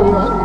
Oh,